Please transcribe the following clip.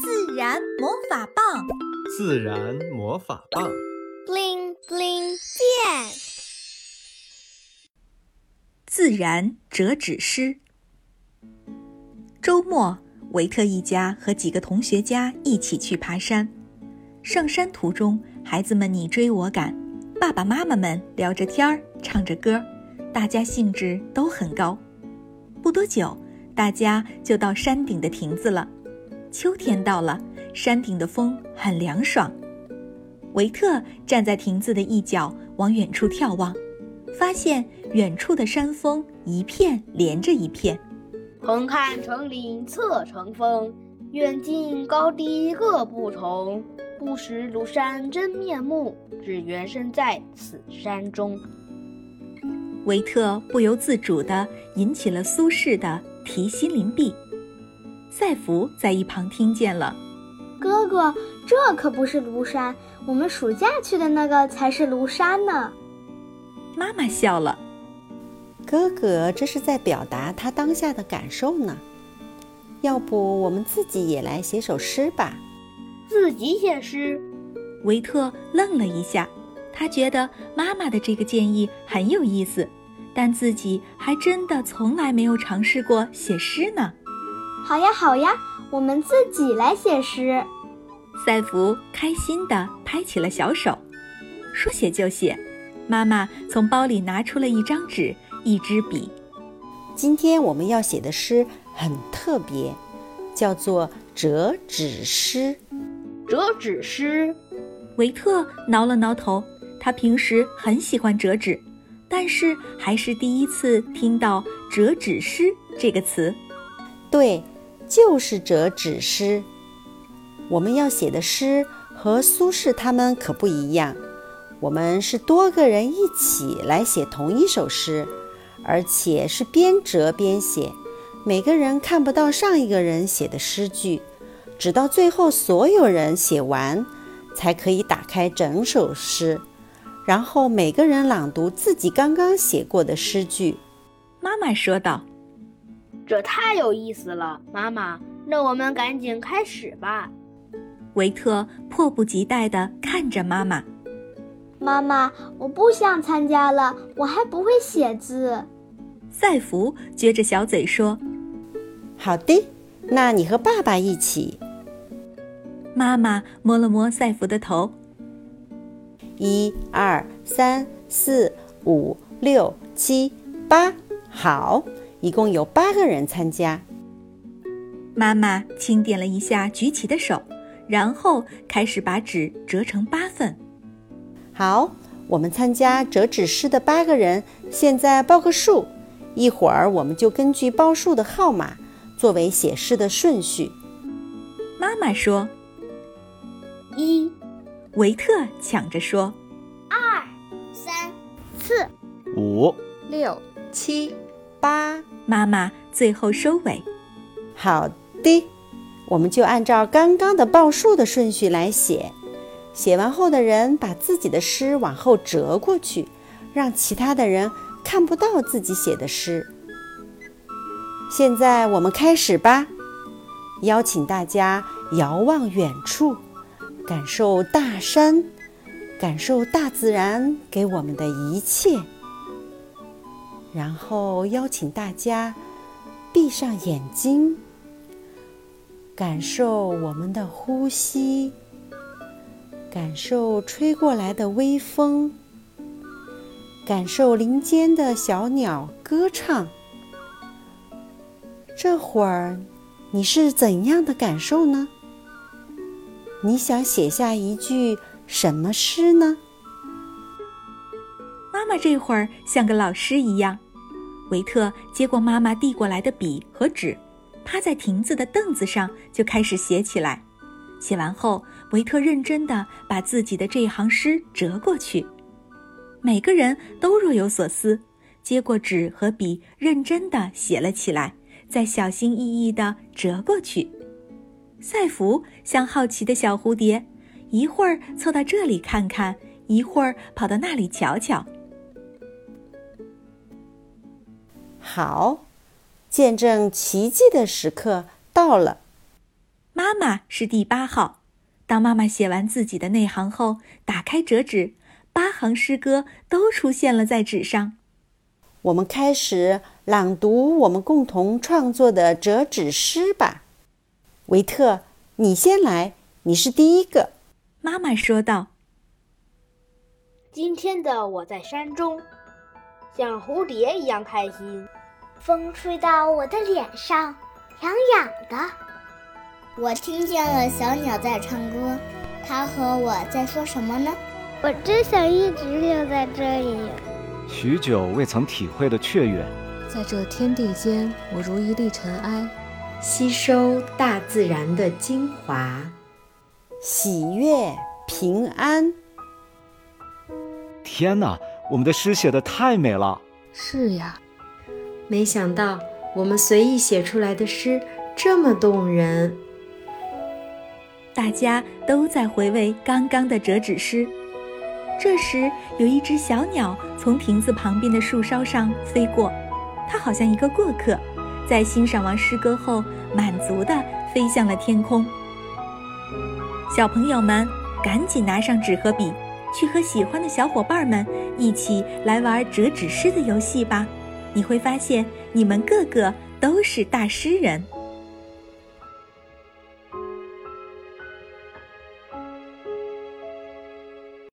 自然魔法棒，自然魔法棒，bling bling 变。自然折纸师。周末，维特一家和几个同学家一起去爬山。上山途中，孩子们你追我赶，爸爸妈妈们聊着天儿，唱着歌，大家兴致都很高。不多久，大家就到山顶的亭子了。秋天到了，山顶的风很凉爽。维特站在亭子的一角，往远处眺望，发现远处的山峰一片连着一片。横看成岭侧成峰，远近高低各不同。不识庐山真面目，只缘身在此山中。维特不由自主地引起了苏轼的《题西林壁》。赛福在一旁听见了，哥哥，这可不是庐山，我们暑假去的那个才是庐山呢。妈妈笑了，哥哥这是在表达他当下的感受呢。要不我们自己也来写首诗吧？自己写诗？维特愣了一下，他觉得妈妈的这个建议很有意思，但自己还真的从来没有尝试过写诗呢。好呀，好呀，我们自己来写诗。赛福开心地拍起了小手，说写就写。妈妈从包里拿出了一张纸、一支笔。今天我们要写的诗很特别，叫做折纸诗。折纸诗，维特挠了挠头。他平时很喜欢折纸，但是还是第一次听到“折纸诗”这个词。对，就是折纸诗。我们要写的诗和苏轼他们可不一样，我们是多个人一起来写同一首诗，而且是边折边写，每个人看不到上一个人写的诗句，直到最后所有人写完，才可以打开整首诗，然后每个人朗读自己刚刚写过的诗句。妈妈说道。这太有意思了，妈妈，那我们赶紧开始吧。维特迫不及待地看着妈妈。妈妈，我不想参加了，我还不会写字。赛弗撅着小嘴说：“好的，那你和爸爸一起。”妈妈摸了摸赛弗的头。一二三四五六七八，好。一共有八个人参加。妈妈轻点了一下举起的手，然后开始把纸折成八份。好，我们参加折纸师的八个人，现在报个数。一会儿我们就根据报数的号码作为写诗的顺序。妈妈说：“一。”维特抢着说：“二、三、四、五、六、七。”八，妈妈最后收尾。好的，我们就按照刚刚的报数的顺序来写。写完后的人把自己的诗往后折过去，让其他的人看不到自己写的诗。现在我们开始吧，邀请大家遥望远处，感受大山，感受大自然给我们的一切。然后邀请大家闭上眼睛，感受我们的呼吸，感受吹过来的微风，感受林间的小鸟歌唱。这会儿你是怎样的感受呢？你想写下一句什么诗呢？妈妈这会儿像个老师一样，维特接过妈妈递过来的笔和纸，趴在亭子的凳子上就开始写起来。写完后，维特认真地把自己的这一行诗折过去。每个人都若有所思，接过纸和笔，认真地写了起来，再小心翼翼地折过去。赛弗像好奇的小蝴蝶，一会儿凑到这里看看，一会儿跑到那里瞧瞧。好，见证奇迹的时刻到了。妈妈是第八号。当妈妈写完自己的那行后，打开折纸，八行诗歌都出现了在纸上。我们开始朗读我们共同创作的折纸诗吧。维特，你先来，你是第一个。妈妈说道：“今天的我在山中，像蝴蝶一样开心。风吹到我的脸上，痒痒的。我听见了小鸟在唱歌，它和我在说什么呢？我真想一直留在这里。许久未曾体会的雀跃，在这天地间，我如一粒尘埃，吸收大自然的精华，喜悦平安。天哪，我们的诗写的太美了！是呀，没想到我们随意写出来的诗这么动人。大家都在回味刚刚的折纸诗。这时，有一只小鸟从亭子旁边的树梢上飞过，它好像一个过客，在欣赏完诗歌后，满足地飞向了天空。小朋友们，赶紧拿上纸和笔，去和喜欢的小伙伴们一起来玩折纸诗的游戏吧！你会发现，你们个个都是大诗人。